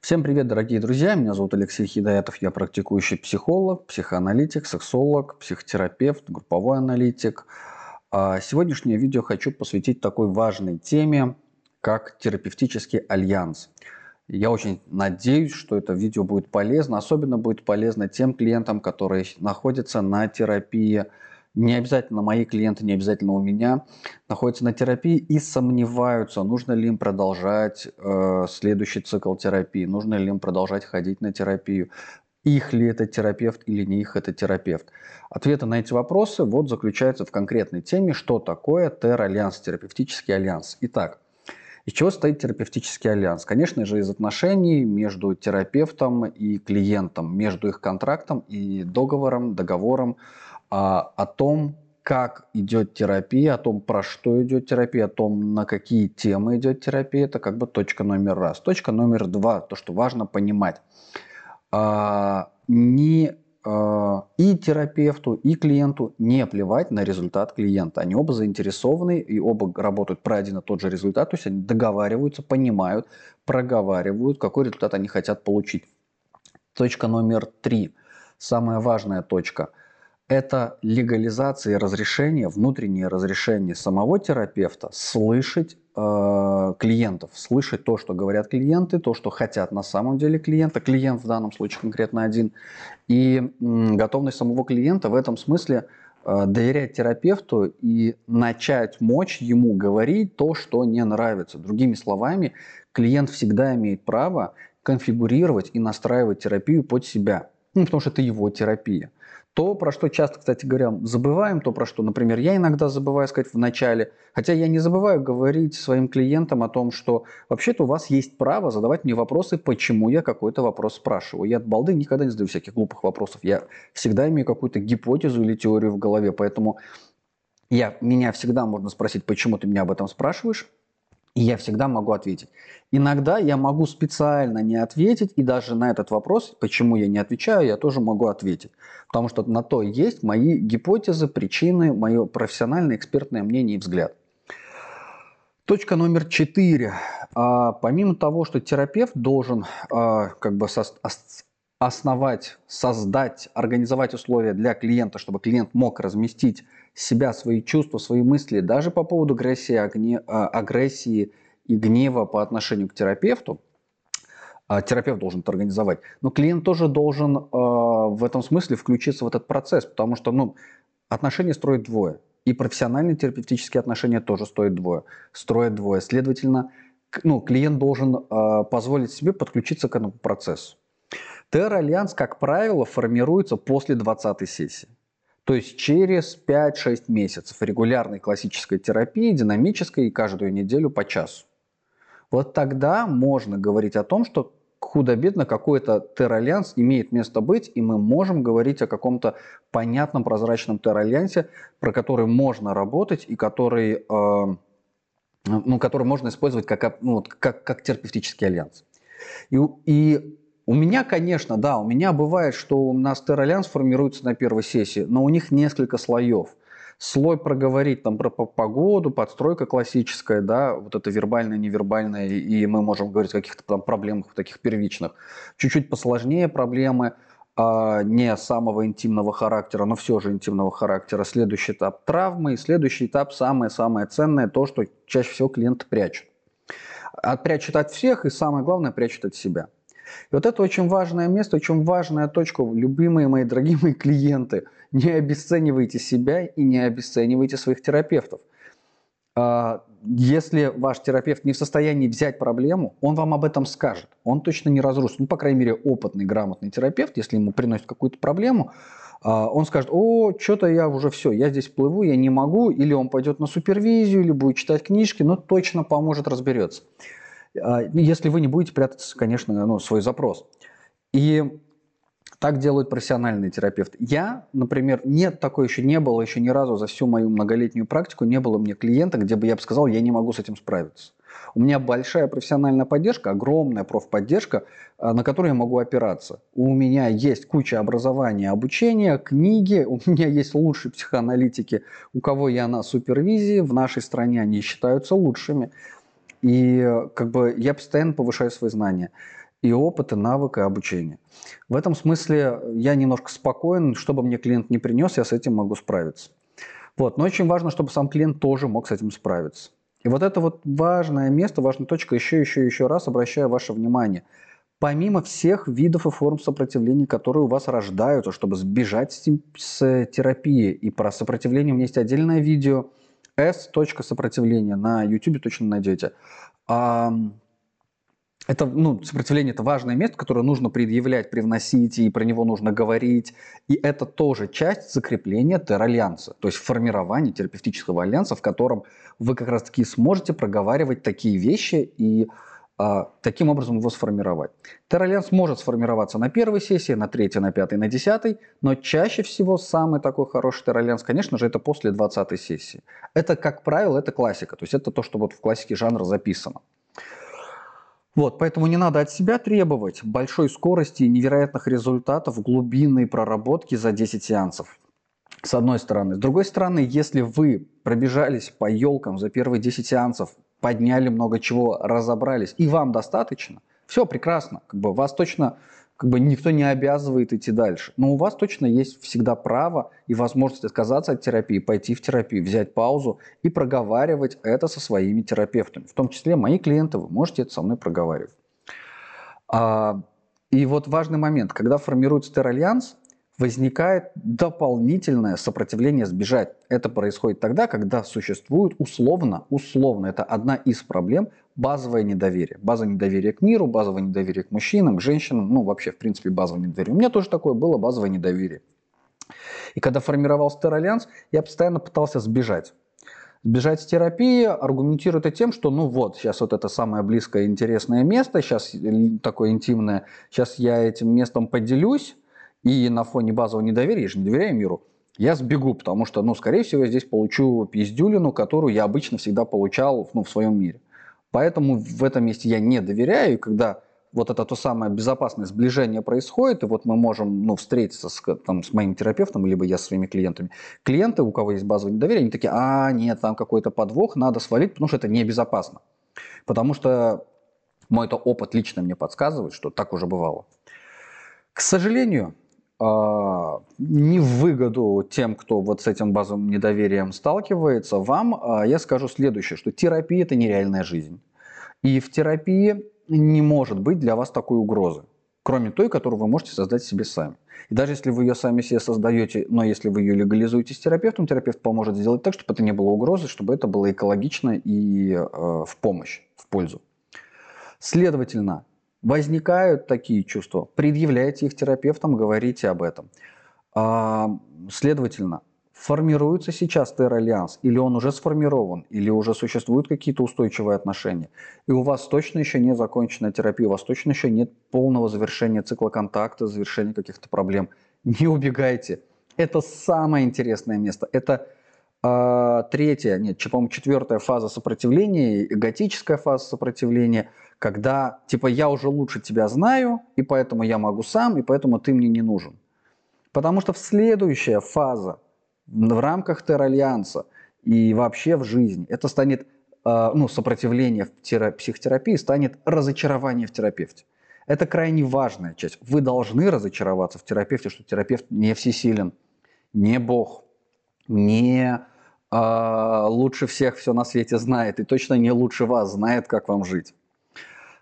Всем привет, дорогие друзья! Меня зовут Алексей Хидаятов, я практикующий психолог, психоаналитик, сексолог, психотерапевт, групповой аналитик. А сегодняшнее видео хочу посвятить такой важной теме, как терапевтический альянс. Я очень надеюсь, что это видео будет полезно. Особенно будет полезно тем клиентам, которые находятся на терапии не обязательно мои клиенты, не обязательно у меня, находятся на терапии и сомневаются, нужно ли им продолжать э, следующий цикл терапии, нужно ли им продолжать ходить на терапию, их ли это терапевт или не их это терапевт. Ответы на эти вопросы вот заключаются в конкретной теме, что такое ТЭР-альянс, терапевтический альянс. Итак, из чего стоит терапевтический альянс? Конечно же, из отношений между терапевтом и клиентом, между их контрактом и договором, договором, а, о том, как идет терапия, о том, про что идет терапия, о том, на какие темы идет терапия, это как бы точка номер раз. Точка номер два, то, что важно понимать. А, не а, и терапевту, и клиенту не плевать на результат клиента. Они оба заинтересованы и оба работают про один и тот же результат, то есть они договариваются, понимают, проговаривают, какой результат они хотят получить. Точка номер три, самая важная точка – это легализация и разрешение, внутреннее разрешение самого терапевта слышать э, клиентов, слышать то, что говорят клиенты, то, что хотят на самом деле клиента, клиент в данном случае конкретно один, и м, готовность самого клиента в этом смысле э, доверять терапевту и начать мочь ему говорить то, что не нравится. Другими словами, клиент всегда имеет право конфигурировать и настраивать терапию под себя, ну, потому что это его терапия. То, про что часто, кстати говоря, забываем, то, про что, например, я иногда забываю сказать в начале, хотя я не забываю говорить своим клиентам о том, что вообще-то у вас есть право задавать мне вопросы, почему я какой-то вопрос спрашиваю. Я от балды никогда не задаю всяких глупых вопросов. Я всегда имею какую-то гипотезу или теорию в голове, поэтому я, меня всегда можно спросить, почему ты меня об этом спрашиваешь, и я всегда могу ответить. Иногда я могу специально не ответить, и даже на этот вопрос, почему я не отвечаю, я тоже могу ответить. Потому что на то есть мои гипотезы, причины, мое профессиональное, экспертное мнение и взгляд. Точка номер четыре. А, помимо того, что терапевт должен а, как бы со, основать, создать, организовать условия для клиента, чтобы клиент мог разместить себя, свои чувства, свои мысли, даже по поводу агрессии, огне, а, агрессии и гнева по отношению к терапевту, а, терапевт должен это организовать, но клиент тоже должен э, в этом смысле включиться в этот процесс, потому что ну, отношения строят двое, и профессиональные терапевтические отношения тоже стоят двое, строят двое. Следовательно, ну, клиент должен позволить себе подключиться к этому процессу. ТР-альянс, как правило, формируется после 20 сессии. То есть через 5-6 месяцев регулярной классической терапии, динамической и каждую неделю по часу. Вот тогда можно говорить о том, что худо-бедно какой-то теральянс имеет место быть, и мы можем говорить о каком-то понятном прозрачном теральянсе, про который можно работать и который, э, ну, который можно использовать как, ну, как, как терапевтический альянс. И, и у меня, конечно, да, у меня бывает, что у нас теральянс формируется на первой сессии, но у них несколько слоев. Слой проговорить там про погоду, подстройка классическая, да, вот это вербальное, невербальное, и мы можем говорить о каких-то там проблемах таких первичных. Чуть-чуть посложнее проблемы, а, не самого интимного характера, но все же интимного характера. Следующий этап травмы, и следующий этап самое-самое ценное, то, что чаще всего клиенты прячут. Прячут от всех, и самое главное, прячут от себя. И вот это очень важное место, очень важная точка. Любимые мои, дорогие мои клиенты, не обесценивайте себя и не обесценивайте своих терапевтов. А, если ваш терапевт не в состоянии взять проблему, он вам об этом скажет. Он точно не разрушит. Ну, по крайней мере, опытный, грамотный терапевт, если ему приносит какую-то проблему, а, он скажет, о, что-то я уже все, я здесь плыву, я не могу, или он пойдет на супервизию, или будет читать книжки, но точно поможет, разберется. А, если вы не будете прятать, конечно, ну, свой запрос. И так делают профессиональные терапевты. Я, например, нет, такой еще не было, еще ни разу за всю мою многолетнюю практику не было мне клиента, где бы я бы сказал, я не могу с этим справиться. У меня большая профессиональная поддержка, огромная профподдержка, а, на которую я могу опираться. У меня есть куча образования, обучения, книги, у меня есть лучшие психоаналитики, у кого я на супервизии, в нашей стране они считаются лучшими. И как бы я постоянно повышаю свои знания. и опыт, и навык, и обучение. В этом смысле я немножко спокоен, что бы мне клиент не принес, я с этим могу справиться. Вот. Но очень важно, чтобы сам клиент тоже мог с этим справиться. И вот это вот важное место, важная точка, еще, еще, еще раз обращаю ваше внимание. Помимо всех видов и форм сопротивления, которые у вас рождаются, чтобы сбежать с, с терапии, и про сопротивление у меня есть отдельное видео, S. Сопротивление на YouTube точно найдете. А, это, ну, сопротивление – это важное место, которое нужно предъявлять, привносить, и про него нужно говорить. И это тоже часть закрепления теральянса, то есть формирования терапевтического альянса, в котором вы как раз-таки сможете проговаривать такие вещи и таким образом его сформировать. Теральянс может сформироваться на первой сессии, на третьей, на пятой, на десятой, но чаще всего самый такой хороший теральянс, конечно же, это после 20 сессии. Это, как правило, это классика, то есть это то, что вот в классике жанра записано. Вот, поэтому не надо от себя требовать большой скорости и невероятных результатов глубинной проработки за 10 сеансов. С одной стороны. С другой стороны, если вы пробежались по елкам за первые 10 сеансов, подняли много чего, разобрались, и вам достаточно, все прекрасно. Как бы вас точно как бы никто не обязывает идти дальше. Но у вас точно есть всегда право и возможность отказаться от терапии, пойти в терапию, взять паузу и проговаривать это со своими терапевтами. В том числе мои клиенты, вы можете это со мной проговаривать. А, и вот важный момент, когда формируется теральянс, возникает дополнительное сопротивление сбежать. Это происходит тогда, когда существует условно, условно, это одна из проблем, базовое недоверие. Базовое недоверие к миру, базовое недоверие к мужчинам, к женщинам, ну вообще в принципе базовое недоверие. У меня тоже такое было базовое недоверие. И когда формировался Теральянс, я постоянно пытался сбежать. Сбежать с терапии аргументируют это тем, что ну вот, сейчас вот это самое близкое интересное место, сейчас такое интимное, сейчас я этим местом поделюсь, и на фоне базового недоверия, я же не доверяю миру, я сбегу, потому что, ну, скорее всего, я здесь получу пиздюлину, которую я обычно всегда получал ну, в своем мире. Поэтому в этом месте я не доверяю, и когда вот это то самое безопасное сближение происходит, и вот мы можем ну, встретиться с, там, с моим терапевтом, либо я со своими клиентами. Клиенты, у кого есть базовое недоверие, они такие, а, нет, там какой-то подвох, надо свалить, потому что это небезопасно. Потому что мой это опыт лично мне подсказывает, что так уже бывало. К сожалению, не в выгоду тем, кто вот с этим базовым недоверием сталкивается, вам а, я скажу следующее, что терапия – это нереальная жизнь. И в терапии не может быть для вас такой угрозы, кроме той, которую вы можете создать себе сами. И даже если вы ее сами себе создаете, но если вы ее легализуете с терапевтом, терапевт поможет сделать так, чтобы это не было угрозы, чтобы это было экологично и э, в помощь, в пользу. Следовательно, возникают такие чувства, предъявляйте их терапевтам, говорите об этом. А, следовательно, формируется сейчас теральянс, или он уже сформирован, или уже существуют какие-то устойчивые отношения, и у вас точно еще не закончена терапия, у вас точно еще нет полного завершения цикла контакта, завершения каких-то проблем, не убегайте. Это самое интересное место. Это э, третья, нет, по-моему, четвертая фаза сопротивления, готическая фаза сопротивления – когда типа я уже лучше тебя знаю, и поэтому я могу сам, и поэтому ты мне не нужен. Потому что в следующая фаза в рамках теральянса и вообще в жизни это станет, э, ну, сопротивление в терап- психотерапии станет разочарование в терапевте. Это крайне важная часть. Вы должны разочароваться в терапевте, что терапевт не всесилен, не Бог, не э, лучше всех все на свете знает и точно не лучше вас знает, как вам жить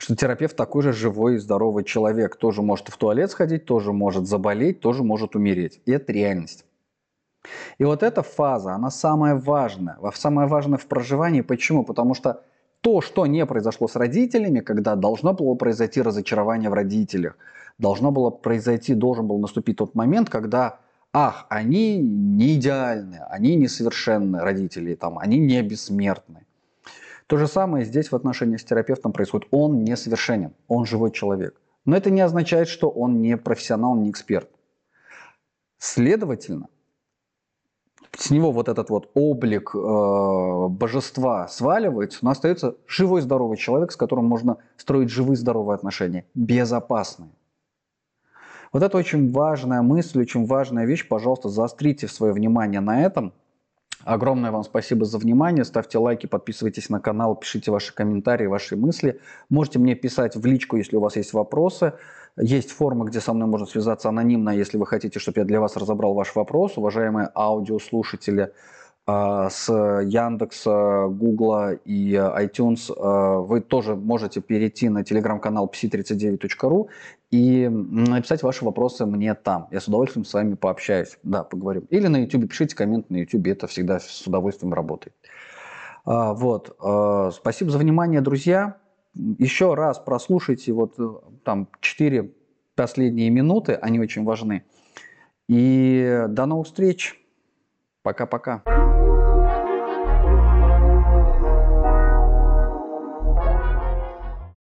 что терапевт такой же живой и здоровый человек, тоже может в туалет сходить, тоже может заболеть, тоже может умереть. И это реальность. И вот эта фаза, она самая важная, самая важная в проживании. Почему? Потому что то, что не произошло с родителями, когда должно было произойти разочарование в родителях, должно было произойти, должен был наступить тот момент, когда, ах, они не идеальны, они несовершенны, родители, там, они не бессмертны. То же самое здесь в отношении с терапевтом происходит. Он несовершенен, он живой человек. Но это не означает, что он не профессионал, не эксперт. Следовательно, с него вот этот вот облик э, божества сваливается, но остается живой здоровый человек, с которым можно строить живые здоровые отношения, безопасные. Вот это очень важная мысль, очень важная вещь. Пожалуйста, заострите свое внимание на этом – Огромное вам спасибо за внимание. Ставьте лайки, подписывайтесь на канал, пишите ваши комментарии, ваши мысли. Можете мне писать в личку, если у вас есть вопросы. Есть форма, где со мной можно связаться анонимно, если вы хотите, чтобы я для вас разобрал ваш вопрос. Уважаемые аудиослушатели, с Яндекса, Гугла и iTunes а, вы тоже можете перейти на телеграм-канал psi39.ru и написать ваши вопросы мне там. Я с удовольствием с вами пообщаюсь. Да, поговорим. Или на YouTube пишите коммент на YouTube, это всегда с удовольствием работает. А, вот. Спасибо за внимание, друзья. Еще раз прослушайте вот э, там 4 последние минуты, они очень важны. И до новых встреч. Пока-пока.